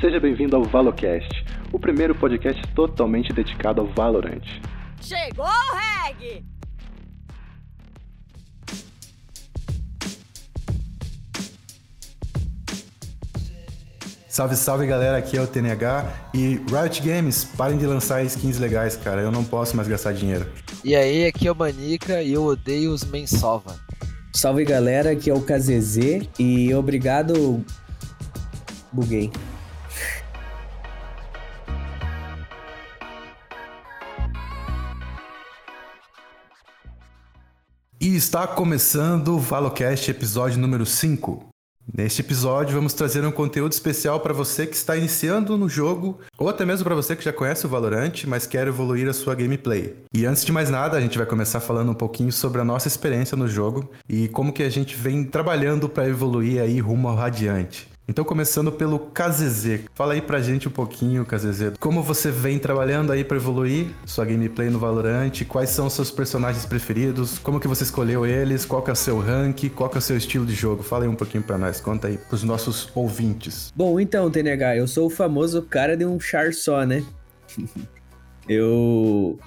Seja bem-vindo ao Valocast, o primeiro podcast totalmente dedicado ao Valorant. Chegou o reggae! Salve, salve galera, aqui é o TNH e Riot Games, parem de lançar skins legais, cara, eu não posso mais gastar dinheiro. E aí, aqui é o Manica e eu odeio os Mensova. Salve galera, aqui é o KZZ e obrigado. Buguei. Está começando o Valocast episódio número 5. Neste episódio, vamos trazer um conteúdo especial para você que está iniciando no jogo, ou até mesmo para você que já conhece o Valorant, mas quer evoluir a sua gameplay. E antes de mais nada, a gente vai começar falando um pouquinho sobre a nossa experiência no jogo e como que a gente vem trabalhando para evoluir aí rumo ao Radiante. Então, começando pelo KZZ. Fala aí pra gente um pouquinho, KZZ, como você vem trabalhando aí para evoluir sua gameplay no Valorant, quais são seus personagens preferidos, como que você escolheu eles, qual que é o seu rank, qual que é o seu estilo de jogo. Fala aí um pouquinho pra nós, conta aí pros nossos ouvintes. Bom, então, TNH, eu sou o famoso cara de um char só, né? eu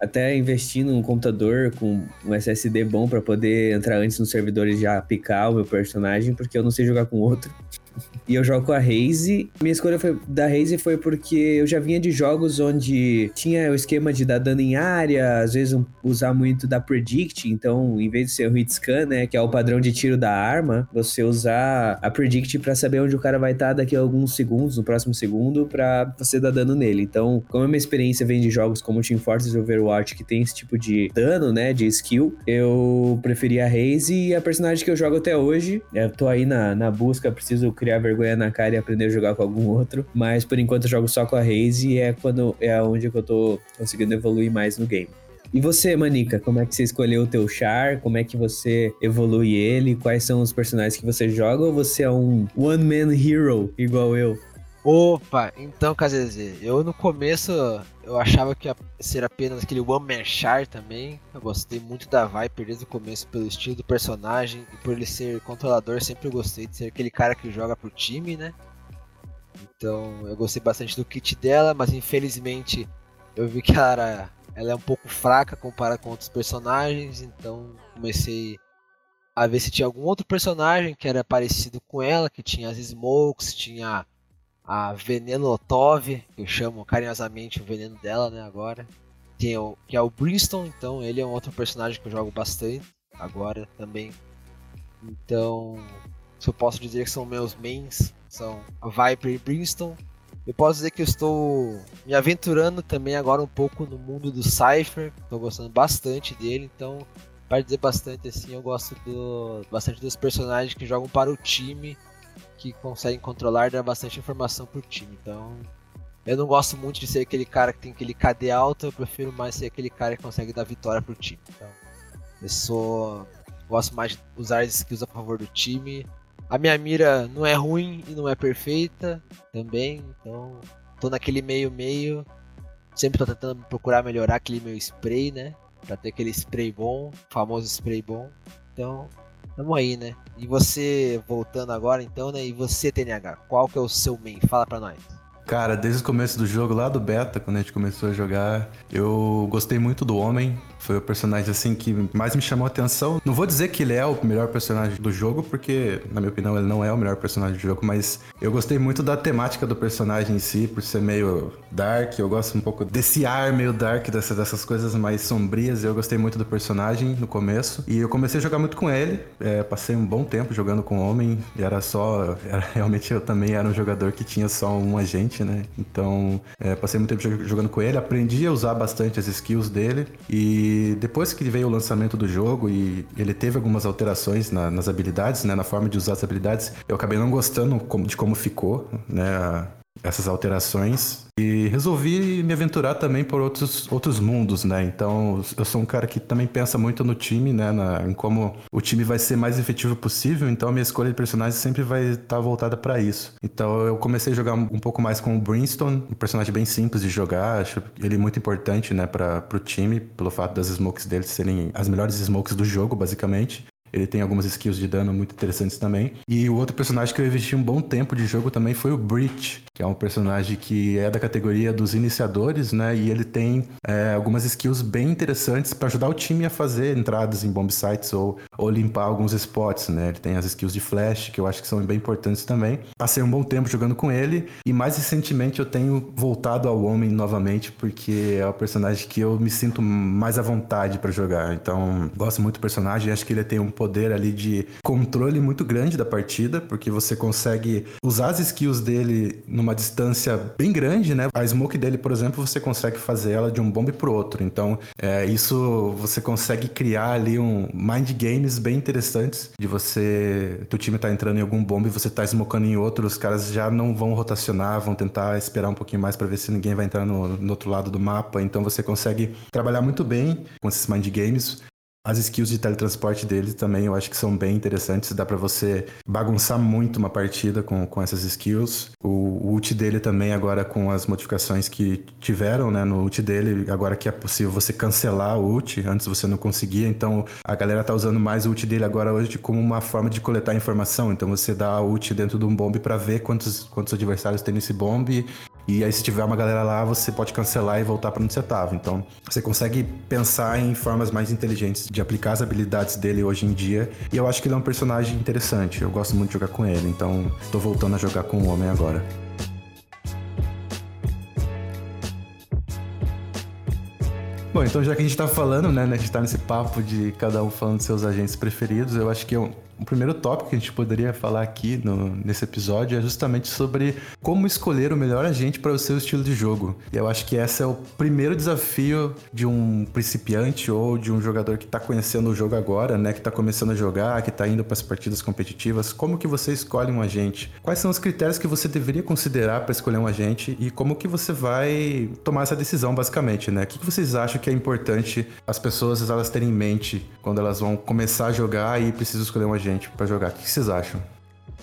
até investi num computador com um SSD bom para poder entrar antes nos servidores já picar o meu personagem, porque eu não sei jogar com outro. E eu jogo com a Raze. Minha escolha foi, da Raze foi porque eu já vinha de jogos onde tinha o esquema de dar dano em área, às vezes um, usar muito da Predict. Então, em vez de ser o Hit Scan, né, que é o padrão de tiro da arma, você usar a Predict para saber onde o cara vai estar tá daqui a alguns segundos, no próximo segundo, para você dar dano nele. Então, como a minha experiência vem de jogos como Team Fortress e Overwatch, que tem esse tipo de dano, né, de skill, eu preferi a Raze e a personagem que eu jogo até hoje. Eu tô aí na, na busca, preciso criar criar vergonha na cara e aprender a jogar com algum outro. Mas por enquanto eu jogo só com a Raze e é quando é onde eu tô conseguindo evoluir mais no game. E você, Manica, como é que você escolheu o teu char? Como é que você evolui ele? Quais são os personagens que você joga? Ou você é um one man hero igual eu? Opa, então, KZZ, eu no começo eu achava que ia ser apenas aquele One Man Char também. Eu gostei muito da Viper desde o começo pelo estilo do personagem e por ele ser controlador, sempre gostei de ser aquele cara que joga pro time, né? Então eu gostei bastante do kit dela, mas infelizmente eu vi que ela, era, ela é um pouco fraca comparada com outros personagens, então comecei a ver se tinha algum outro personagem que era parecido com ela, que tinha as smokes, tinha a Veneno Otov, que eu chamo carinhosamente o veneno dela, né, agora. Tem o, que é o Brimstone, então ele é um outro personagem que eu jogo bastante agora também. Então, se eu posso dizer que são meus mains, são Viper e Brimstone. Eu posso dizer que eu estou me aventurando também agora um pouco no mundo do Cypher, estou gostando bastante dele, então, para dizer bastante assim, eu gosto do, bastante dos personagens que jogam para o time que conseguem controlar dá bastante informação pro time. Então, eu não gosto muito de ser aquele cara que tem aquele KD alto, eu prefiro mais ser aquele cara que consegue dar vitória pro time. Então, eu sou. Gosto mais de usar as skills a favor do time. A minha mira não é ruim e não é perfeita também, então tô naquele meio-meio. Sempre tô tentando procurar melhorar aquele meu spray, né? Pra ter aquele spray bom, famoso spray bom. Então, Tamo aí, né? E você, voltando agora então, né? E você, TNH, qual que é o seu main? Fala pra nós. Cara, desde o começo do jogo, lá do beta, quando a gente começou a jogar, eu gostei muito do Homem. Foi o personagem assim que mais me chamou a atenção. Não vou dizer que ele é o melhor personagem do jogo, porque, na minha opinião, ele não é o melhor personagem do jogo, mas eu gostei muito da temática do personagem em si, por ser meio dark. Eu gosto um pouco desse ar meio dark, dessas, dessas coisas mais sombrias. Eu gostei muito do personagem no começo. E eu comecei a jogar muito com ele. É, passei um bom tempo jogando com o Homem. E era só. Era, realmente eu também era um jogador que tinha só um agente, né? Então, é, passei muito tempo jogando com ele. Aprendi a usar bastante as skills dele. E e depois que veio o lançamento do jogo e ele teve algumas alterações na, nas habilidades, né, na forma de usar as habilidades, eu acabei não gostando de como ficou, né, essas alterações e resolvi me aventurar também por outros, outros mundos, né? Então, eu sou um cara que também pensa muito no time, né? Na, em como o time vai ser mais efetivo possível. Então, a minha escolha de personagem sempre vai estar tá voltada para isso. Então, eu comecei a jogar um pouco mais com o Brimstone, um personagem bem simples de jogar. Acho ele muito importante, né, para o time, pelo fato das smokes dele serem as melhores smokes do jogo, basicamente. Ele tem algumas skills de dano muito interessantes também. E o outro personagem que eu investi um bom tempo de jogo também foi o Breach, que é um personagem que é da categoria dos iniciadores, né? E ele tem é, algumas skills bem interessantes para ajudar o time a fazer entradas em bomb sites ou, ou limpar alguns spots, né? Ele tem as skills de flash, que eu acho que são bem importantes também. Passei um bom tempo jogando com ele e mais recentemente eu tenho voltado ao homem novamente porque é o personagem que eu me sinto mais à vontade para jogar. Então, gosto muito do personagem, acho que ele tem um poder ali de controle muito grande da partida, porque você consegue usar as skills dele numa distância bem grande, né? A smoke dele, por exemplo, você consegue fazer ela de um bombe pro outro. Então, é, isso você consegue criar ali um mind games bem interessantes de você, teu time tá entrando em algum bombe você tá smocando em outro, os caras já não vão rotacionar, vão tentar esperar um pouquinho mais para ver se ninguém vai entrar no, no outro lado do mapa. Então, você consegue trabalhar muito bem com esses mind games. As skills de teletransporte dele também eu acho que são bem interessantes. Dá para você bagunçar muito uma partida com, com essas skills. O, o ult dele também, agora com as modificações que tiveram né, no ult dele, agora que é possível você cancelar o ult, antes você não conseguia. Então a galera tá usando mais o ult dele agora hoje como uma forma de coletar informação. Então você dá o ult dentro de um bombe para ver quantos, quantos adversários tem nesse bombe e aí, se tiver uma galera lá, você pode cancelar e voltar para onde você estava. Então, você consegue pensar em formas mais inteligentes de aplicar as habilidades dele hoje em dia. E eu acho que ele é um personagem interessante. Eu gosto muito de jogar com ele. Então, estou voltando a jogar com o homem agora. Bom, então já que a gente tá falando, né, a gente tá nesse papo de cada um falando de seus agentes preferidos, eu acho que eu, o primeiro tópico que a gente poderia falar aqui no, nesse episódio é justamente sobre como escolher o melhor agente para o seu estilo de jogo. E eu acho que esse é o primeiro desafio de um principiante ou de um jogador que está conhecendo o jogo agora, né? Que está começando a jogar, que está indo para as partidas competitivas. Como que você escolhe um agente? Quais são os critérios que você deveria considerar para escolher um agente e como que você vai tomar essa decisão, basicamente, né? O que, que vocês acham que é importante as pessoas elas terem em mente quando elas vão começar a jogar e precisam escolher um agente? gente para jogar. O que vocês acham?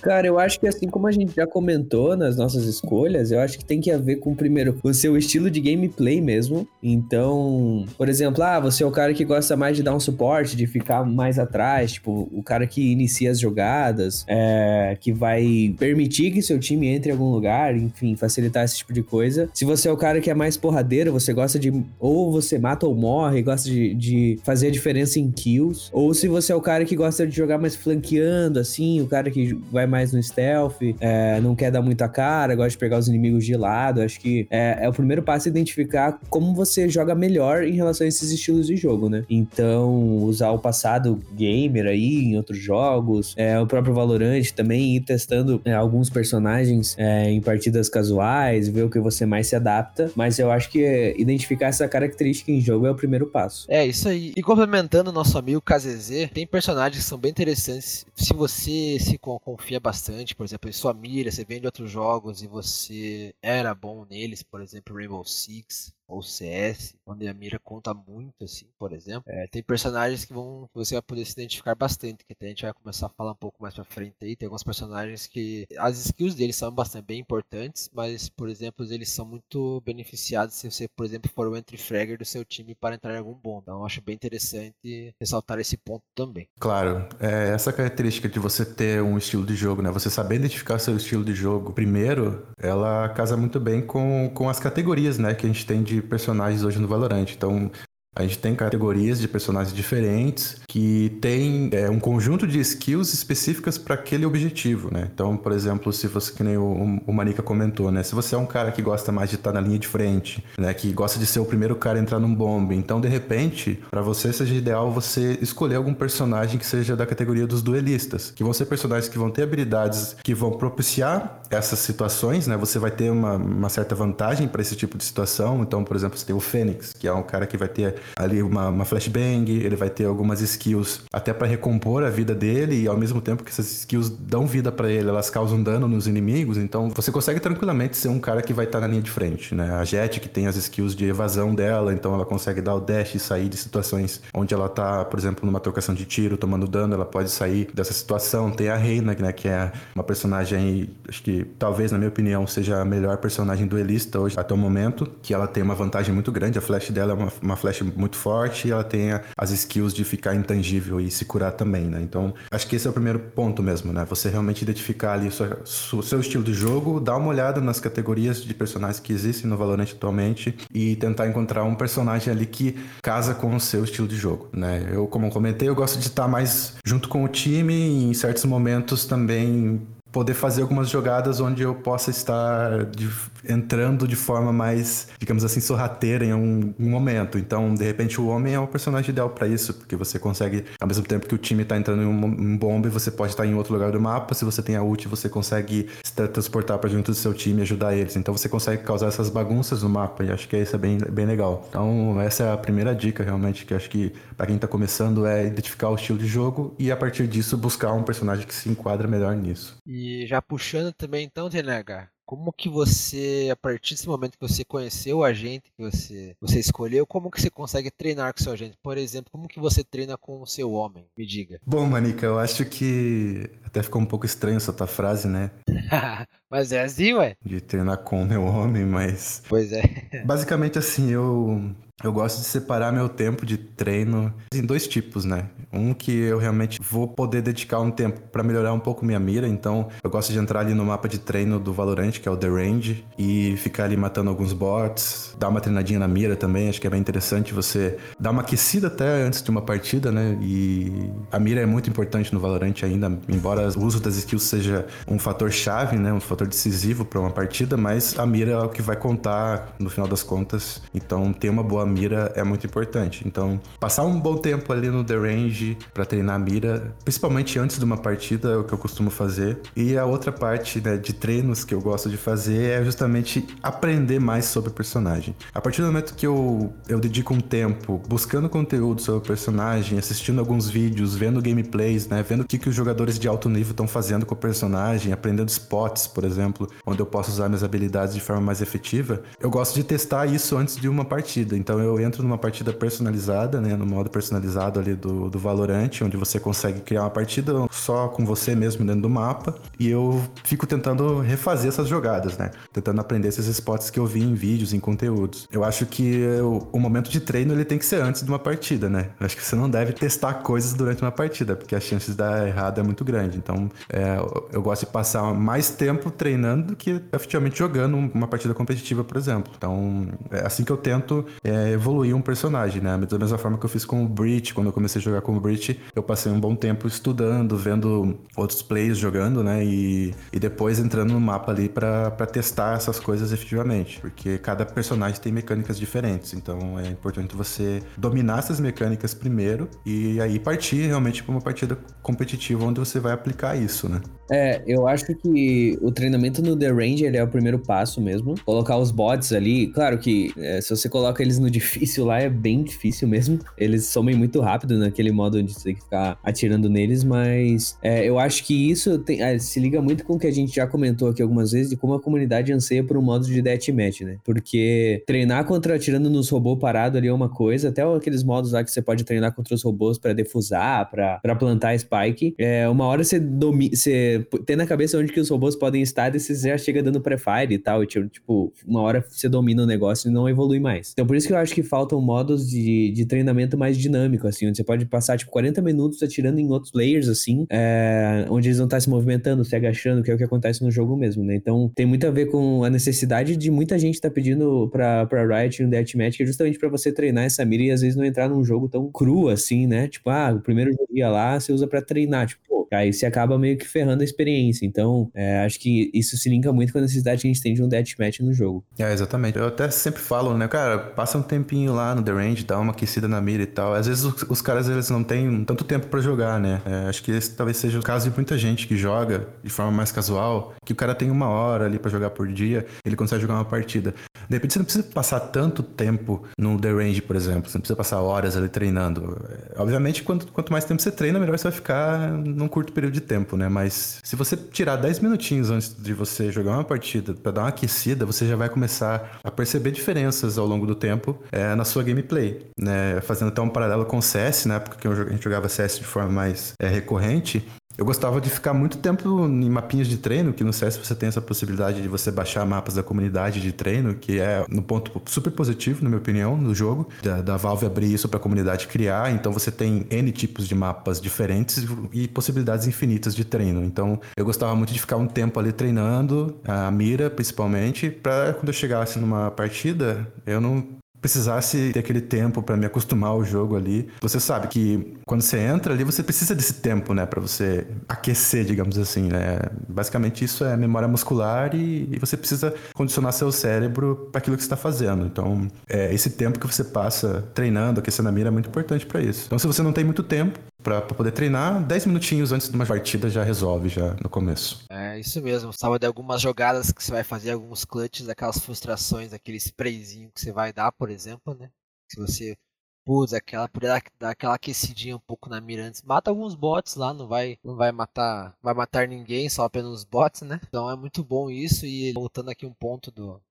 Cara, eu acho que assim como a gente já comentou nas nossas escolhas, eu acho que tem que haver com, primeiro, o seu estilo de gameplay mesmo. Então, por exemplo, ah, você é o cara que gosta mais de dar um suporte, de ficar mais atrás, tipo, o cara que inicia as jogadas, é, que vai permitir que seu time entre em algum lugar, enfim, facilitar esse tipo de coisa. Se você é o cara que é mais porradeiro, você gosta de ou você mata ou morre, gosta de, de fazer a diferença em kills, ou se você é o cara que gosta de jogar mais flanqueando, assim, o cara que vai vai mais no stealth, é, não quer dar muita cara, gosta de pegar os inimigos de lado. Acho que é, é o primeiro passo identificar como você joga melhor em relação a esses estilos de jogo, né? Então, usar o passado gamer aí em outros jogos, é, o próprio Valorant também ir testando é, alguns personagens é, em partidas casuais, ver o que você mais se adapta. Mas eu acho que identificar essa característica em jogo é o primeiro passo. É, isso aí. E complementando o nosso amigo KZZ, tem personagens que são bem interessantes. Se você se confia confia bastante, por exemplo, em sua mira, você vem de outros jogos e você era bom neles, por exemplo, Rainbow Six, ou CS, onde a mira conta muito, assim, por exemplo. É, tem personagens que vão você vai poder se identificar bastante, que até a gente vai começar a falar um pouco mais pra frente aí. Tem alguns personagens que as skills deles são bastante bem importantes, mas, por exemplo, eles são muito beneficiados se você, por exemplo, for o entry fragger do seu time para entrar em algum bom. Então, eu acho bem interessante ressaltar esse ponto também. Claro, é essa característica de você ter um estilo de jogo, né? Você saber identificar seu estilo de jogo primeiro, ela casa muito bem com, com as categorias, né, que a gente tem de personagens hoje no Valorant. Então, a gente tem categorias de personagens diferentes que tem é, um conjunto de skills específicas para aquele objetivo, né? Então, por exemplo, se você, que nem o, o Manica comentou, né? Se você é um cara que gosta mais de estar na linha de frente, né? Que gosta de ser o primeiro cara a entrar num bombe, então, de repente, para você seja ideal você escolher algum personagem que seja da categoria dos duelistas, que vão ser personagens que vão ter habilidades que vão propiciar essas situações, né? Você vai ter uma, uma certa vantagem para esse tipo de situação. Então, por exemplo, você tem o Fênix, que é um cara que vai ter ali uma, uma flashbang, ele vai ter algumas skills até para recompor a vida dele e ao mesmo tempo que essas skills dão vida para ele, elas causam dano nos inimigos, então você consegue tranquilamente ser um cara que vai estar tá na linha de frente, né? A Jet que tem as skills de evasão dela, então ela consegue dar o dash e sair de situações onde ela tá, por exemplo, numa trocação de tiro, tomando dano, ela pode sair dessa situação. Tem a Reina, né, que é uma personagem, acho que talvez na minha opinião seja a melhor personagem duelista hoje até o momento, que ela tem uma vantagem muito grande, a flash dela é uma, uma flash muito forte e ela tem as skills de ficar intangível e se curar também, né? Então, acho que esse é o primeiro ponto mesmo, né? Você realmente identificar ali o seu estilo de jogo, dar uma olhada nas categorias de personagens que existem no Valorant atualmente e tentar encontrar um personagem ali que casa com o seu estilo de jogo, né? Eu, como comentei, eu gosto de estar mais junto com o time e em certos momentos também poder fazer algumas jogadas onde eu possa estar de, entrando de forma mais, digamos assim, sorrateira em um, um, momento. Então, de repente, o homem é o personagem ideal para isso, porque você consegue, ao mesmo tempo que o time está entrando em um, um bombe, você pode estar em outro lugar do mapa. Se você tem a ult, você consegue se transportar para junto do seu time e ajudar eles. Então, você consegue causar essas bagunças no mapa e acho que isso é bem, bem legal. Então, essa é a primeira dica, realmente, que acho que para quem está começando é identificar o estilo de jogo e, a partir disso, buscar um personagem que se enquadra melhor nisso. E e já puxando também então, TNH, como que você, a partir desse momento que você conheceu o agente que você, você escolheu, como que você consegue treinar com seu agente? Por exemplo, como que você treina com o seu homem? Me diga. Bom, Manica, eu acho que até ficou um pouco estranho essa tua frase, né? mas é assim, ué? De treinar com o meu homem, mas... Pois é. Basicamente assim, eu eu gosto de separar meu tempo de treino em dois tipos, né? Um que eu realmente vou poder dedicar um tempo para melhorar um pouco minha mira, então eu gosto de entrar ali no mapa de treino do Valorant, que é o The Range, e ficar ali matando alguns bots, dar uma treinadinha na mira também, acho que é bem interessante você dar uma aquecida até antes de uma partida, né? E a mira é muito importante no Valorant ainda, embora o uso das skills seja um fator chave, né? Um fator decisivo para uma partida, mas a mira é o que vai contar no final das contas. Então ter uma boa mira é muito importante. Então, passar um bom tempo ali no The Range para treinar a mira, principalmente antes de uma partida, é o que eu costumo fazer. E a outra parte né, de treinos que eu gosto de fazer é justamente aprender mais sobre o personagem. A partir do momento que eu, eu dedico um tempo buscando conteúdo sobre o personagem, assistindo alguns vídeos, vendo gameplays, né, vendo o que, que os jogadores de alto nível estão fazendo com o personagem, aprendendo spots, por exemplo, onde eu posso usar minhas habilidades de forma mais efetiva, eu gosto de testar isso antes de uma partida. Então, então eu entro numa partida personalizada, né? No modo personalizado ali do, do Valorant, onde você consegue criar uma partida só com você mesmo dentro do mapa. E eu fico tentando refazer essas jogadas, né? Tentando aprender esses spots que eu vi em vídeos, em conteúdos. Eu acho que eu, o momento de treino ele tem que ser antes de uma partida, né? Eu acho que você não deve testar coisas durante uma partida, porque a chance de dar errado é muito grande. Então é, eu gosto de passar mais tempo treinando do que efetivamente jogando uma partida competitiva, por exemplo. Então é assim que eu tento é, evoluir um personagem, né? Da mesma forma que eu fiz com o Breach, quando eu comecei a jogar com o Breach, eu passei um bom tempo estudando, vendo outros players jogando, né? E, e depois entrando no mapa ali para testar essas coisas efetivamente, porque cada personagem tem mecânicas diferentes, então é importante você dominar essas mecânicas primeiro e aí partir realmente para uma partida competitiva onde você vai aplicar isso, né? É, eu acho que o treinamento no The Range é o primeiro passo mesmo. Colocar os bots ali, claro que é, se você coloca eles no difícil lá, é bem difícil mesmo. Eles somem muito rápido naquele modo onde você tem que ficar atirando neles, mas é, eu acho que isso tem, é, se liga muito com o que a gente já comentou aqui algumas vezes, de como a comunidade anseia por um modo de deathmatch, né? Porque treinar contra atirando nos robôs parado ali é uma coisa, até aqueles modos lá que você pode treinar contra os robôs para defusar, para plantar spike, é, uma hora você domina, você ter na cabeça onde que os robôs podem estar e você já chega dando pré-fire e tal. E, tipo, uma hora você domina o negócio e não evolui mais. Então, por isso que eu acho que faltam modos de, de treinamento mais dinâmico, assim, onde você pode passar, tipo, 40 minutos atirando em outros players, assim, é, onde eles vão estar se movimentando, se agachando, que é o que acontece no jogo mesmo, né? Então, tem muito a ver com a necessidade de muita gente estar tá pedindo pra, pra Riot no Deathmatch, é justamente pra você treinar essa mira e às vezes não entrar num jogo tão cru assim, né? Tipo, ah, o primeiro dia lá você usa pra treinar, tipo, pô, aí você acaba meio que ferrando experiência. Então, é, acho que isso se linka muito com a necessidade que a gente tem de um deathmatch no jogo. É, exatamente. Eu até sempre falo, né, cara, passa um tempinho lá no The Range, dá uma aquecida na mira e tal. Às vezes os, os caras, eles não têm tanto tempo para jogar, né? É, acho que esse talvez seja o caso de muita gente que joga de forma mais casual, que o cara tem uma hora ali para jogar por dia, ele consegue jogar uma partida. De repente você não precisa passar tanto tempo no The Range, por exemplo. Você não precisa passar horas ali treinando. É, obviamente, quanto, quanto mais tempo você treina, melhor você vai ficar num curto período de tempo, né? Mas se você tirar 10 minutinhos antes de você jogar uma partida para dar uma aquecida, você já vai começar a perceber diferenças ao longo do tempo é, na sua gameplay, né? Fazendo até um paralelo com o CS, né? Porque a gente jogava CS de forma mais é, recorrente, Eu gostava de ficar muito tempo em mapinhas de treino, que no CS você tem essa possibilidade de você baixar mapas da comunidade de treino, que é um ponto super positivo, na minha opinião, no jogo, da, da Valve abrir isso para a comunidade criar. Então você tem N tipos de mapas diferentes e possibilidades infinitas de treino. Então eu gostava muito de ficar um tempo ali treinando, a mira principalmente, para quando eu chegasse numa partida, eu não precisasse ter aquele tempo para me acostumar ao jogo ali. Você sabe que quando você entra ali, você precisa desse tempo, né, para você aquecer, digamos assim, né? Basicamente isso é memória muscular e, e você precisa condicionar seu cérebro para aquilo que está fazendo. Então, é, esse tempo que você passa treinando, aquecendo a mira é muito importante para isso. Então, se você não tem muito tempo, para poder treinar, 10 minutinhos antes de uma partida já resolve, já no começo. É isso mesmo. Salva de algumas jogadas que você vai fazer, alguns clutches, aquelas frustrações, aquele sprayzinho que você vai dar, por exemplo, né? Se você putz, aquela dar, dar, aquela aquecidinha um pouco na mira antes. Mata alguns bots lá, não vai não vai matar, vai matar ninguém, só apenas bots, né? Então é muito bom isso e voltando aqui um ponto do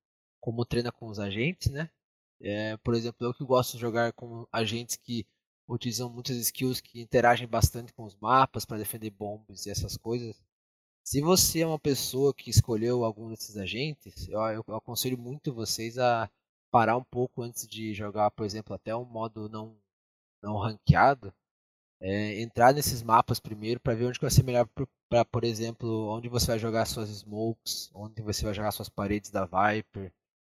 como treina com os agentes, né? É, por exemplo, eu que gosto de jogar com agentes que utilizam muitas skills que interagem bastante com os mapas para defender bombas e essas coisas. Se você é uma pessoa que escolheu algum desses agentes, eu, eu, aconselho muito vocês a parar um pouco antes de jogar, por exemplo, até um modo não, não ranqueado. É, entrar nesses mapas primeiro para ver onde vai ser melhor para, por exemplo, onde você vai jogar suas smokes, onde você vai jogar suas paredes da Viper,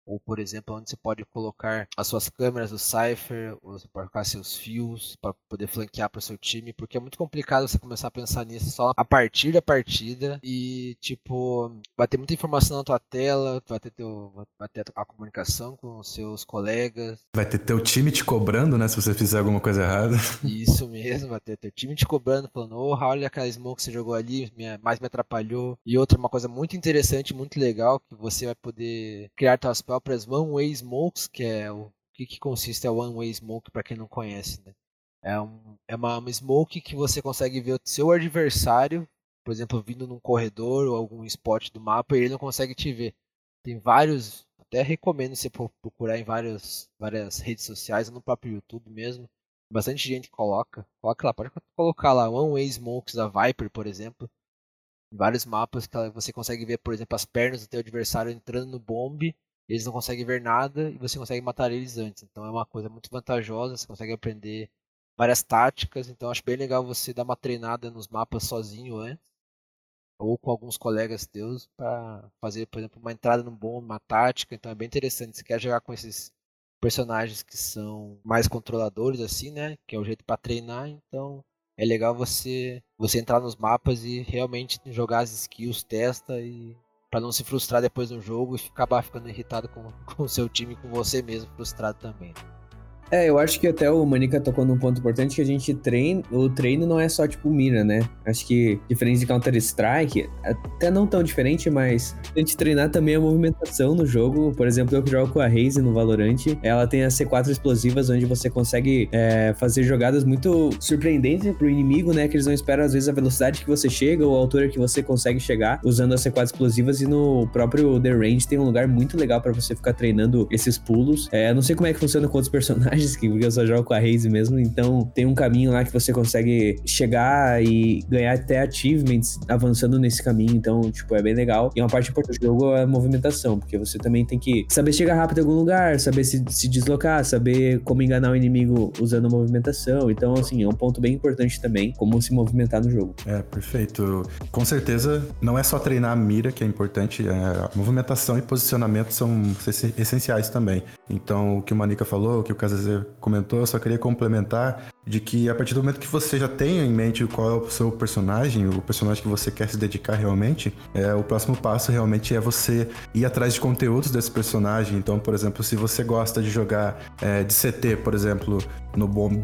ou por exemplo onde você pode colocar as suas câmeras do Cypher, ou você pode colocar seus fios para poder flanquear para o seu time, porque é muito complicado você começar a pensar nisso só a partir da partida e tipo vai ter muita informação na tua tela, vai ter teu, vai ter a comunicação com os seus colegas, vai ter teu time te cobrando, né, se você fizer alguma coisa errada. Isso mesmo, vai ter teu time te cobrando, falando, oh, olha aquela smoke que você jogou ali, mais me atrapalhou. E outra uma coisa muito interessante, muito legal que você vai poder criar tua spell próprias One Way Smokes, que é o que, que consiste a One Way Smoke para quem não conhece, né? É, um, é uma, uma smoke que você consegue ver o seu adversário, por exemplo, vindo num corredor ou algum spot do mapa e ele não consegue te ver. Tem vários, até recomendo você procurar em várias, várias redes sociais, no próprio YouTube mesmo. Bastante gente coloca. Coloca lá, pode colocar lá One Way Smokes da Viper, por exemplo. Em vários mapas que você consegue ver, por exemplo, as pernas do teu adversário entrando no bombe eles não conseguem ver nada e você consegue matar eles antes. Então é uma coisa muito vantajosa, você consegue aprender várias táticas. Então acho bem legal você dar uma treinada nos mapas sozinho antes, ou com alguns colegas teus, para fazer, por exemplo, uma entrada num bom, uma tática. Então é bem interessante. Se quer jogar com esses personagens que são mais controladores, assim, né? Que é o jeito para treinar. Então é legal você você entrar nos mapas e realmente jogar as skills, testa e para não se frustrar depois do jogo e acabar ficando irritado com o seu time, com você mesmo frustrado também. É, eu acho que até o Manica tocou num ponto importante que a gente treina. O treino não é só tipo mira, né? Acho que diferente de Counter-Strike, até não tão diferente, mas a gente treinar também a movimentação no jogo. Por exemplo, eu que jogo com a Raze no Valorant, ela tem as C4 explosivas, onde você consegue é, fazer jogadas muito surpreendentes pro inimigo, né? Que eles não esperam, às vezes, a velocidade que você chega ou a altura que você consegue chegar usando as C4 explosivas. E no próprio The Range tem um lugar muito legal para você ficar treinando esses pulos. É, não sei como é que funciona com outros personagens personagens, porque eu só jogo com a Raze mesmo, então tem um caminho lá que você consegue chegar e ganhar até achievements avançando nesse caminho, então, tipo, é bem legal. E uma parte importante do jogo é a movimentação, porque você também tem que saber chegar rápido em algum lugar, saber se, se deslocar, saber como enganar o inimigo usando movimentação. Então, assim, é um ponto bem importante também, como se movimentar no jogo. É, perfeito. Com certeza, não é só treinar a mira que é importante, é, movimentação e posicionamento são essenciais também. Então, o que o Manica falou, o que o Casas comentou, eu só queria complementar de que a partir do momento que você já tem em mente qual é o seu personagem, o personagem que você quer se dedicar realmente, é, o próximo passo realmente é você ir atrás de conteúdos desse personagem. Então, por exemplo, se você gosta de jogar é, de CT, por exemplo, no Bomb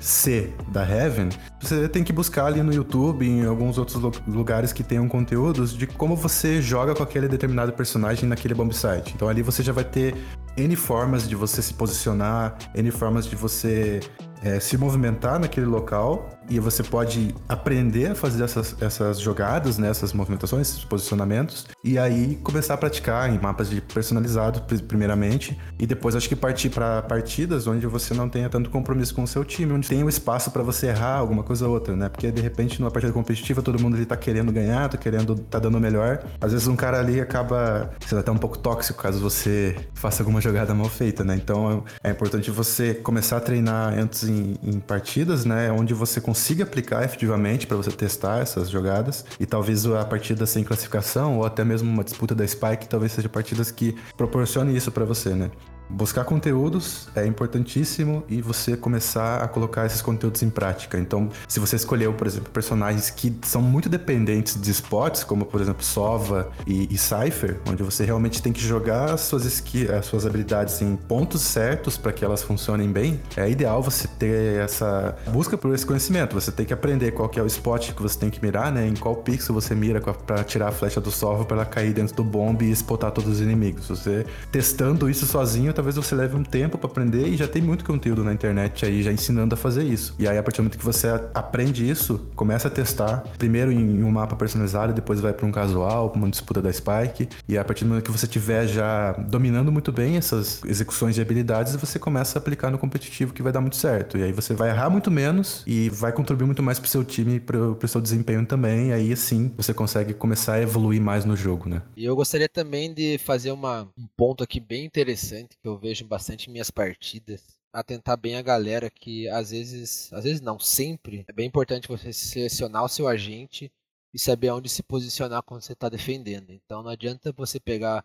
C da Heaven, você tem que buscar ali no YouTube, em alguns outros lugares que tenham conteúdos de como você joga com aquele determinado personagem naquele bomb site. Então ali você já vai ter N formas de você se posicionar, N formas de você é, se movimentar naquele local e você pode aprender a fazer essas, essas jogadas, né, essas movimentações, esses posicionamentos, e aí começar a praticar em mapas de personalizado, primeiramente, e depois acho que partir para partidas onde você não tenha tanto compromisso com o seu time, onde tem o espaço para você errar alguma coisa ou outra, né? Porque de repente numa partida competitiva todo mundo ali tá querendo ganhar, tá querendo, tá dando melhor. Às vezes um cara ali acaba sendo até um pouco tóxico caso você faça alguma jogada mal feita, né? Então é importante você começar a treinar antes em, em partidas, né? Onde você consiga aplicar efetivamente para você testar essas jogadas e talvez a partida sem classificação ou até mesmo uma disputa da Spike talvez seja partidas que proporcionem isso para você, né? Buscar conteúdos é importantíssimo e você começar a colocar esses conteúdos em prática. Então, se você escolheu, por exemplo, personagens que são muito dependentes de spots, como por exemplo Sova e, e Cypher, onde você realmente tem que jogar as suas, as suas habilidades em pontos certos para que elas funcionem bem, é ideal você ter essa busca por esse conhecimento. Você tem que aprender qual que é o spot que você tem que mirar, né? Em qual pixel você mira para tirar a flecha do Sova para ela cair dentro do bomb e spotar todos os inimigos. Você testando isso sozinho talvez você leve um tempo para aprender e já tem muito conteúdo na internet aí já ensinando a fazer isso. E aí, a partir do momento que você aprende isso, começa a testar, primeiro em um mapa personalizado, depois vai para um casual, para uma disputa da Spike. E a partir do momento que você tiver já dominando muito bem essas execuções de habilidades, você começa a aplicar no competitivo que vai dar muito certo. E aí você vai errar muito menos e vai contribuir muito mais pro seu time pro, pro seu desempenho também. E aí sim você consegue começar a evoluir mais no jogo, né? E eu gostaria também de fazer uma, um ponto aqui bem interessante que eu vejo bastante em minhas partidas, atentar bem a galera que às vezes, às vezes não, sempre é bem importante você selecionar o seu agente e saber onde se posicionar quando você está defendendo. Então não adianta você pegar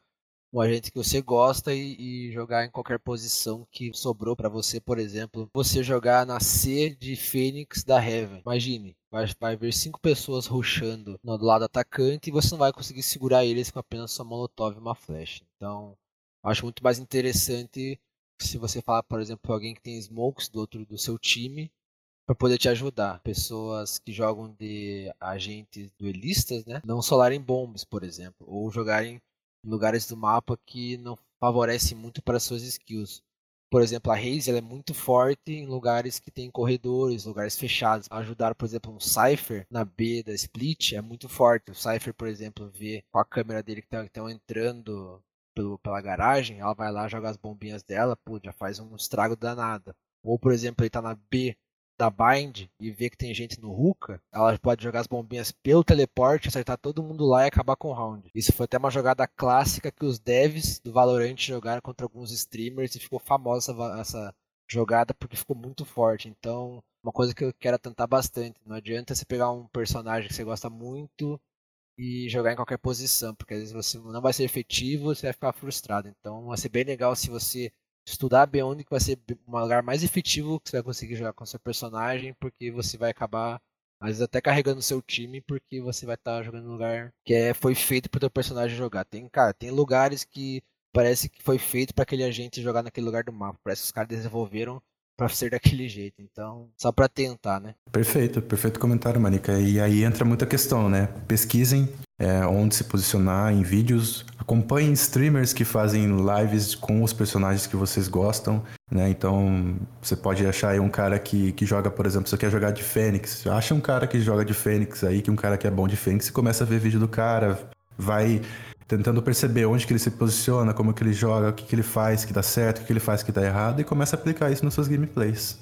um agente que você gosta e, e jogar em qualquer posição que sobrou para você, por exemplo, você jogar na C de Fênix da Heaven. Imagine, vai, vai ver cinco pessoas rushando no lado atacante e você não vai conseguir segurar eles com apenas sua molotov e uma flecha. Então, Acho muito mais interessante se você falar, por exemplo, alguém que tem smokes do outro do seu time para poder te ajudar. Pessoas que jogam de agentes duelistas, né? Não solarem bombas, por exemplo, ou jogarem em lugares do mapa que não favorecem muito para suas skills. Por exemplo, a Raze é muito forte em lugares que tem corredores, lugares fechados. Ajudar, por exemplo, um Cypher na B da Split é muito forte. O Cypher, por exemplo, vê com a câmera dele que estão entrando pelo, pela garagem, ela vai lá jogar as bombinhas dela, pô, já faz um estrago danado. Ou, por exemplo, ele tá na B da Bind e vê que tem gente no Ruka, ela pode jogar as bombinhas pelo teleporte, acertar todo mundo lá e acabar com o round. Isso foi até uma jogada clássica que os devs do Valorant jogaram contra alguns streamers e ficou famosa essa, essa jogada porque ficou muito forte. Então, uma coisa que eu quero tentar bastante. Não adianta você pegar um personagem que você gosta muito e jogar em qualquer posição, porque às vezes você não vai ser efetivo, você vai ficar frustrado. Então vai ser bem legal se você estudar bem onde que vai ser um lugar mais efetivo que você vai conseguir jogar com seu personagem, porque você vai acabar às vezes até carregando o seu time, porque você vai estar jogando no lugar que é, foi feito para o personagem jogar. Tem, cara, tem lugares que parece que foi feito para aquele agente jogar naquele lugar do mapa. Parece que os caras desenvolveram para ser daquele jeito. Então, só para tentar, né? Perfeito, perfeito comentário, Manica. E aí entra muita questão, né? Pesquisem é, onde se posicionar em vídeos, acompanhem streamers que fazem lives com os personagens que vocês gostam, né? Então, você pode achar aí um cara que, que joga, por exemplo, você quer jogar de Fênix, acha um cara que joga de Fênix aí, que um cara que é bom de Fênix e começa a ver vídeo do cara, vai tentando perceber onde que ele se posiciona, como que ele joga, o que, que ele faz que dá certo, o que, ele faz que dá errado e começa a aplicar isso nas suas gameplays.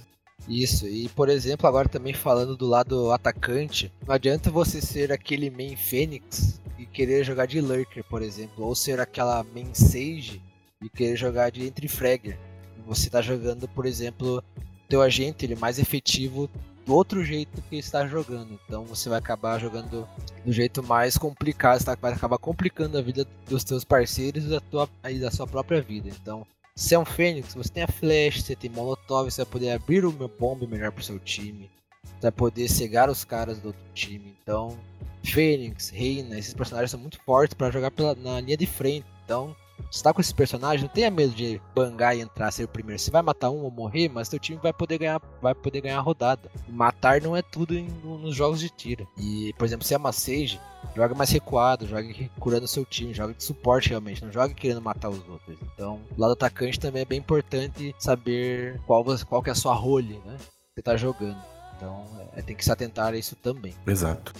Isso, e por exemplo, agora também falando do lado atacante, não adianta você ser aquele main Fênix e querer jogar de Lurker, por exemplo, ou ser aquela main Sage e querer jogar de Entry Fragger. Você está jogando, por exemplo, teu agente, ele é mais efetivo outro jeito que está jogando. Então você vai acabar jogando do jeito mais complicado, você vai acabar complicando a vida dos teus parceiros e da, tua, e da sua própria vida. Então, se é um Fênix, você tem a Flash, você tem Molotov, você vai poder abrir o meu bombe melhor pro seu time. Você vai poder cegar os caras do outro time. Então, Fênix, Reina, esses personagens são muito fortes para jogar pela, na linha de frente. Então, você tá com esse personagem, não tenha medo de bangar e entrar ser o primeiro. Você vai matar um ou morrer, mas seu time vai poder ganhar, vai poder ganhar a rodada. Matar não é tudo em, nos jogos de tiro. E, por exemplo, se é uma Sage, joga mais recuado, joga curando seu time, joga de suporte realmente, não joga querendo matar os outros. Então, o lado atacante também é bem importante saber qual, qual que é a sua role, né? você tá jogando. Então é, tem que se atentar a isso também. Exato.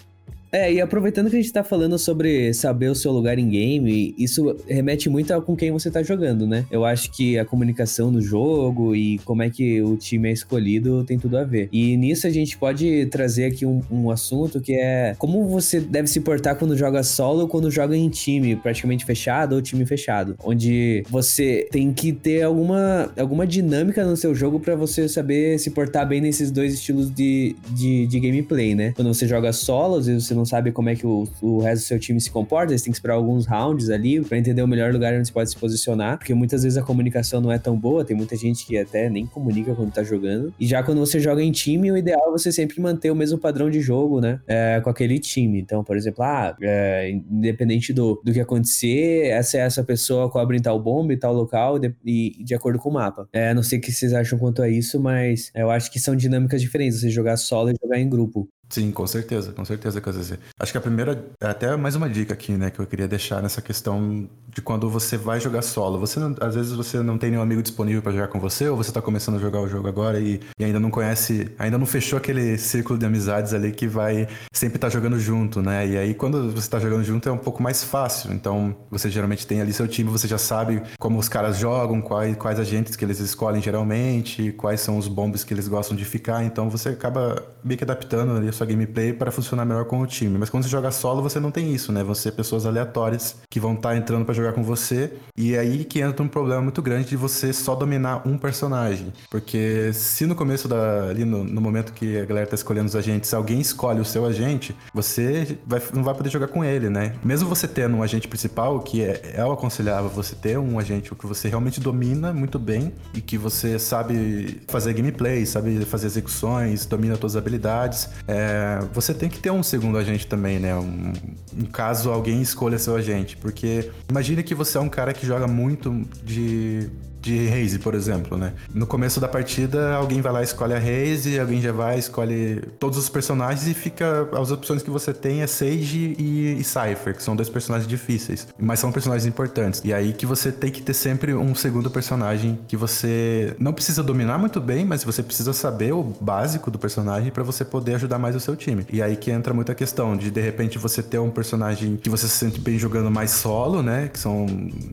É, e aproveitando que a gente tá falando sobre saber o seu lugar em game, isso remete muito a com quem você tá jogando, né? Eu acho que a comunicação no jogo e como é que o time é escolhido tem tudo a ver. E nisso a gente pode trazer aqui um, um assunto que é como você deve se portar quando joga solo ou quando joga em time, praticamente fechado ou time fechado. Onde você tem que ter alguma, alguma dinâmica no seu jogo para você saber se portar bem nesses dois estilos de, de, de gameplay, né? Quando você joga solo, às vezes você não não sabe como é que o, o resto do seu time se comporta, você tem que esperar alguns rounds ali para entender o melhor lugar onde você pode se posicionar, porque muitas vezes a comunicação não é tão boa, tem muita gente que até nem comunica quando tá jogando. E já quando você joga em time, o ideal é você sempre manter o mesmo padrão de jogo, né, é, com aquele time. Então, por exemplo, ah, é, independente do, do que acontecer, essa é essa pessoa cobre em tal bomba e tal local de, e de acordo com o mapa. É, não sei o que vocês acham quanto a isso, mas eu acho que são dinâmicas diferentes, você jogar solo e jogar em grupo. Sim, com certeza, com certeza, Kazazê. Acho que a primeira, até mais uma dica aqui, né, que eu queria deixar nessa questão de quando você vai jogar solo. Você não, às vezes você não tem nenhum amigo disponível para jogar com você, ou você tá começando a jogar o jogo agora e, e, ainda não conhece, ainda não fechou aquele círculo de amizades ali que vai sempre estar tá jogando junto, né? E aí quando você tá jogando junto é um pouco mais fácil. Então, você geralmente tem ali seu time, você já sabe como os caras jogam, quais, quais agentes que eles escolhem geralmente, quais são os bombes que eles gostam de ficar, então você acaba meio que adaptando ali sua gameplay para funcionar melhor com o time. Mas quando você joga solo, você não tem isso, né? Vão ser pessoas aleatórias que vão estar tá entrando para jogar com você. E é aí que entra um problema muito grande de você só dominar um personagem. Porque se no começo da. ali no, no momento que a galera tá escolhendo os agentes, alguém escolhe o seu agente, você vai, não vai poder jogar com ele, né? Mesmo você tendo um agente principal, que é, é o aconselhável você ter um agente que você realmente domina muito bem e que você sabe fazer gameplay, sabe fazer execuções, domina todas as habilidades. É, você tem que ter um segundo agente também, né? Um, um caso alguém escolha seu agente. Porque imagine que você é um cara que joga muito de de Raze, por exemplo, né? No começo da partida, alguém vai lá e escolhe a Raze, alguém já vai escolhe todos os personagens e fica. As opções que você tem é Sage e, e Cypher, que são dois personagens difíceis, mas são personagens importantes. E aí que você tem que ter sempre um segundo personagem que você não precisa dominar muito bem, mas você precisa saber o básico do personagem para você poder ajudar mais o seu time. E aí que entra muita questão de de repente você ter um personagem que você se sente bem jogando mais solo, né? Que são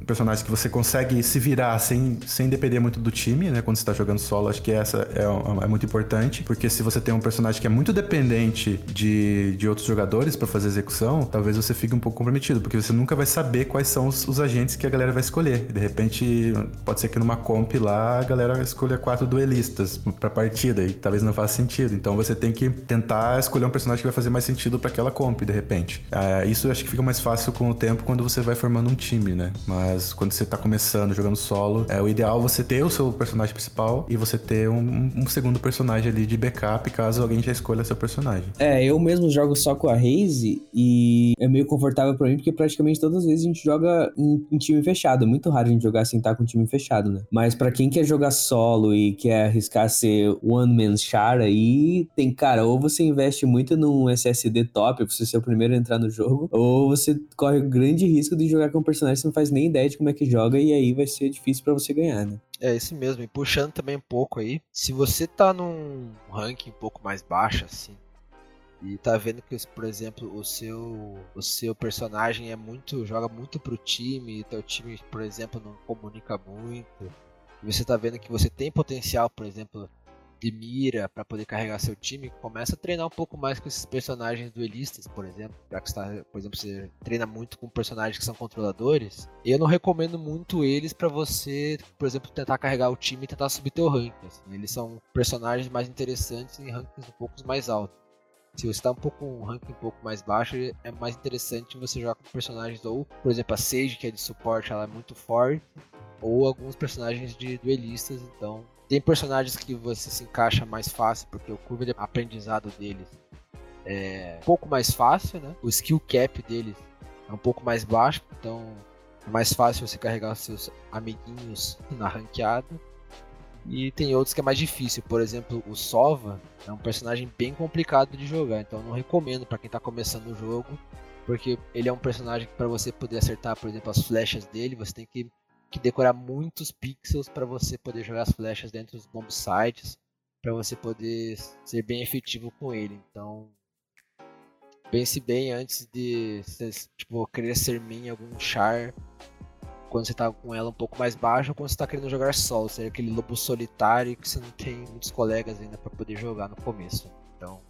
personagens que você consegue se virar sem sem, depender muito do time, né? Quando você tá jogando solo, acho que essa é, é muito importante, porque se você tem um personagem que é muito dependente de, de outros jogadores para fazer execução, talvez você fique um pouco comprometido, porque você nunca vai saber quais são os, os agentes que a galera vai escolher. De repente, pode ser que numa comp lá a galera escolha quatro duelistas pra partida e talvez não faça sentido. Então você tem que tentar escolher um personagem que vai fazer mais sentido para aquela comp, de repente. É, isso acho que fica mais fácil com o tempo quando você vai formando um time, né? Mas quando você tá começando jogando solo, é, o ideal você ter o seu personagem principal e você ter um, um, segundo personagem ali de backup caso alguém já escolha seu personagem. É, eu mesmo jogo só com a Raze e é meio confortável para mim porque praticamente todas as vezes a gente joga em, em, time fechado. É muito raro a gente jogar sem estar com time fechado, né? Mas para quem quer jogar solo e quer arriscar ser one man char aí, tem cara, ou você investe muito num SSD top pra você ser o primeiro a entrar no jogo, ou você corre o grande risco de jogar com um personagem que você não faz nem ideia de como é que joga e aí vai ser difícil para você ganhar, né? É esse mesmo, e puxando também um pouco aí, se você tá num ranking um pouco mais baixo, assim, e tá vendo que, por exemplo, o seu o seu personagem é muito joga muito pro time, e teu time, por exemplo, não comunica muito. E você tá vendo que você tem potencial, por exemplo, de mira para poder carregar seu time, começa a treinar um pouco mais com esses personagens duelistas, por exemplo. Já que está, por exemplo, você treina muito com personagens que são controladores, eu não recomendo muito eles para você, por exemplo, tentar carregar o time e tentar subir teu ranking. Assim. Eles são personagens mais interessantes em rankings um pouco mais altos. Se você está um pouco um ranking um pouco mais baixo, é mais interessante você jogar com personagens ou, por exemplo, a Sage, que é de suporte, ela é muito forte, ou alguns personagens de duelistas, então tem personagens que você se encaixa mais fácil, porque o curva de aprendizado deles é um pouco mais fácil, né? O skill cap deles é um pouco mais baixo, então é mais fácil você carregar seus amiguinhos na ranqueada. E tem outros que é mais difícil, por exemplo, o Sova é um personagem bem complicado de jogar, então não recomendo para quem está começando o jogo, porque ele é um personagem que para você poder acertar, por exemplo, as flechas dele, você tem que que decorar muitos pixels para você poder jogar as flechas dentro dos bomb sites. para você poder ser bem efetivo com ele. Então, pense bem antes de tipo, querer ser main em algum char quando você tá com ela um pouco mais baixa ou quando você tá querendo jogar solo, ser aquele lobo solitário que você não tem muitos colegas ainda para poder jogar no começo. Então,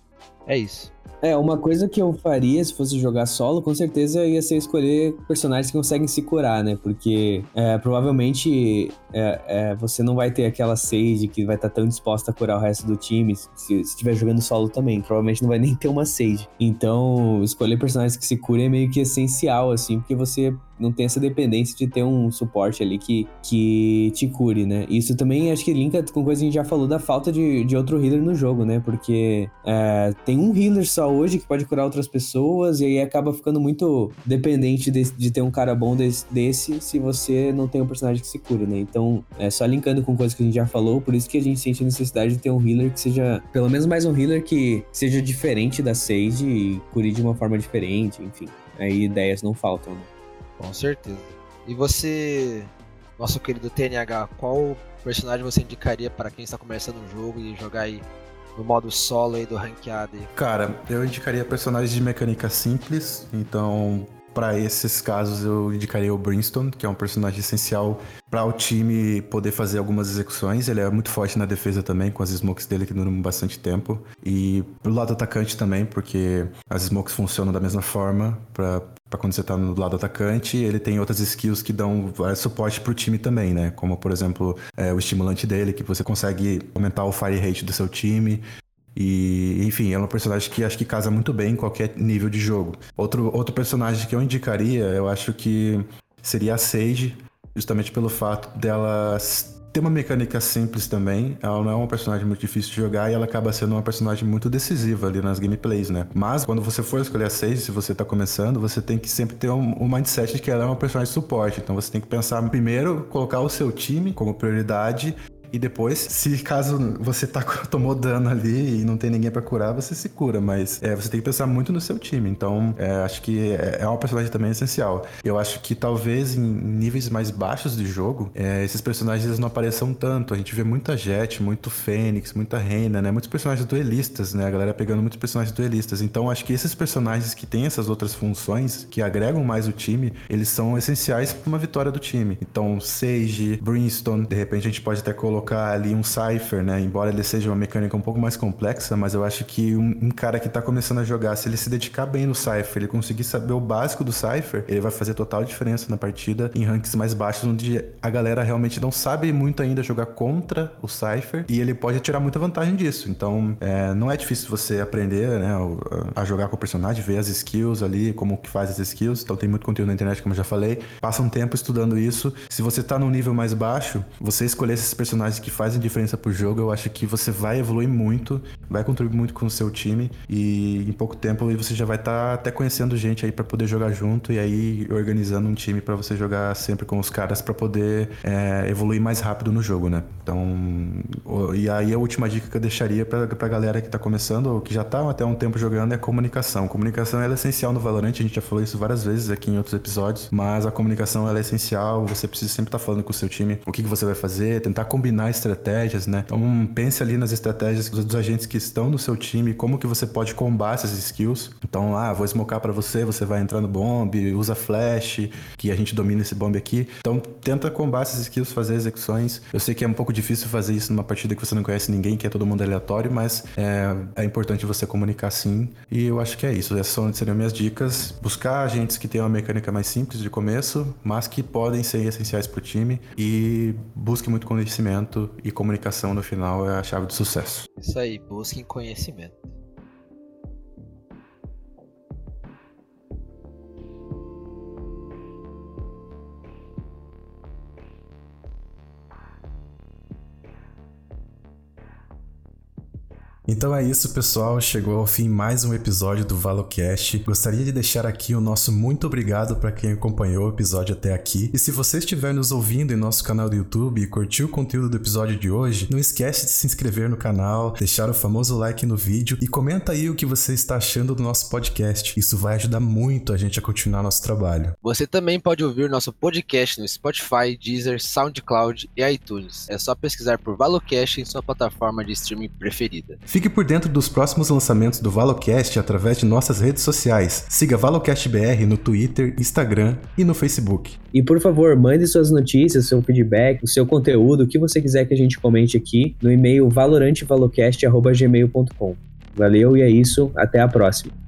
é isso. É, uma coisa que eu faria se fosse jogar solo, com certeza ia ser escolher personagens que conseguem se curar, né? Porque é, provavelmente é, é, você não vai ter aquela Sage que vai estar tá tão disposta a curar o resto do time se estiver jogando solo também. Provavelmente não vai nem ter uma Sage. Então, escolher personagens que se curem é meio que essencial, assim, porque você não tem essa dependência de ter um suporte ali que, que te cure, né? Isso também acho que linka com coisa que a gente já falou da falta de, de outro healer no jogo, né? Porque é, um healer só hoje que pode curar outras pessoas e aí acaba ficando muito dependente de, de ter um cara bom desse, desse, se você não tem um personagem que se cura, né? Então, é só linkando com coisa que a gente já falou, por isso que a gente sente a necessidade de ter um healer que seja, pelo menos mais um healer que seja diferente da Sage e cure de uma forma diferente, enfim. Aí ideias não faltam, né? Com certeza. E você, nosso querido TNH, qual personagem você indicaria para quem está começando o jogo e jogar aí no modo solo aí do ranqueado? Cara, eu indicaria personagens de mecânica simples, então para esses casos eu indicaria o Brimstone, que é um personagem essencial para o time poder fazer algumas execuções. Ele é muito forte na defesa também, com as smokes dele que duram bastante tempo. E pro lado atacante também, porque as smokes funcionam da mesma forma para para quando você tá no lado atacante, ele tem outras skills que dão é, suporte pro time também, né? Como, por exemplo, é, o estimulante dele, que você consegue aumentar o fire rate do seu time. E, enfim, é um personagem que acho que casa muito bem em qualquer nível de jogo. Outro, outro personagem que eu indicaria, eu acho que seria a Sage, justamente pelo fato dela ter uma mecânica simples também. Ela não é uma personagem muito difícil de jogar e ela acaba sendo uma personagem muito decisiva ali nas gameplays, né? Mas quando você for escolher a Sage, se você tá começando, você tem que sempre ter um, um mindset de que ela é uma personagem de suporte. Então você tem que pensar primeiro, colocar o seu time como prioridade e depois, se caso você tá, tomou dano ali e não tem ninguém para curar, você se cura. Mas é, você tem que pensar muito no seu time. Então, é, acho que é, é uma personagem também essencial. Eu acho que talvez em níveis mais baixos de jogo, é, esses personagens não apareçam tanto. A gente vê muita Jet, muito Fênix, muita Reina, né? Muitos personagens duelistas, né? A galera pegando muitos personagens duelistas. Então, acho que esses personagens que têm essas outras funções, que agregam mais o time, eles são essenciais para uma vitória do time. Então, Sage, Brimstone, de repente a gente pode até colocar colocar ali um Cypher, né? Embora ele seja uma mecânica um pouco mais complexa, mas eu acho que um, um cara que tá começando a jogar, se ele se dedicar bem no Cypher, ele conseguir saber o básico do Cypher, ele vai fazer total diferença na partida em ranks mais baixos, onde a galera realmente não sabe muito ainda jogar contra o Cypher e ele pode tirar muita vantagem disso. Então, é, não é difícil você aprender, né, a jogar com o personagem, ver as skills ali, como que faz as skills. Então, tem muito conteúdo na internet, como eu já falei. Passa um tempo estudando isso. Se você tá num nível mais baixo, você escolher esses personagens personagens que fazem diferença pro jogo, eu acho que você vai evoluir muito, vai contribuir muito com o seu time e em pouco tempo você já vai estar tá até conhecendo gente aí para poder jogar junto e aí organizando um time para você jogar sempre com os caras para poder é, evoluir mais rápido no jogo, né? Então, e aí a última dica que eu deixaria pra, pra galera que tá começando ou que já tá até um tempo jogando é a comunicação. Comunicação é essencial no Valorant, a gente já falou isso várias vezes aqui em outros episódios, mas a comunicação é essencial, você precisa sempre estar tá falando com o seu time o que, que você vai fazer, tentar combinar combinar estratégias, né? Então pense ali nas estratégias dos agentes que estão no seu time, como que você pode combar essas skills. Então, ah, vou smocar para você, você vai entrar no bomb, usa flash, que a gente domina esse bomb aqui. Então tenta combar essas skills, fazer execuções. Eu sei que é um pouco difícil fazer isso numa partida que você não conhece ninguém, que é todo mundo aleatório, mas é, é importante você comunicar sim. E eu acho que é isso. Essas seriam minhas dicas. Buscar agentes que tenham uma mecânica mais simples de começo, mas que podem ser essenciais para o time e busque muito conhecimento conhecimento e comunicação no final é a chave do sucesso. Isso aí, busquem conhecimento. Então é isso, pessoal. Chegou ao fim mais um episódio do ValoCast. Gostaria de deixar aqui o nosso muito obrigado para quem acompanhou o episódio até aqui. E se você estiver nos ouvindo em nosso canal do YouTube e curtiu o conteúdo do episódio de hoje, não esquece de se inscrever no canal, deixar o famoso like no vídeo e comenta aí o que você está achando do nosso podcast. Isso vai ajudar muito a gente a continuar nosso trabalho. Você também pode ouvir nosso podcast no Spotify, Deezer, SoundCloud e iTunes. É só pesquisar por ValoCast em sua plataforma de streaming preferida. Por dentro dos próximos lançamentos do Valocast através de nossas redes sociais. Siga Valocast BR no Twitter, Instagram e no Facebook. E por favor, mande suas notícias, seu feedback, o seu conteúdo, o que você quiser que a gente comente aqui no e-mail valorantevalocast.gmail.com. Valeu e é isso, até a próxima.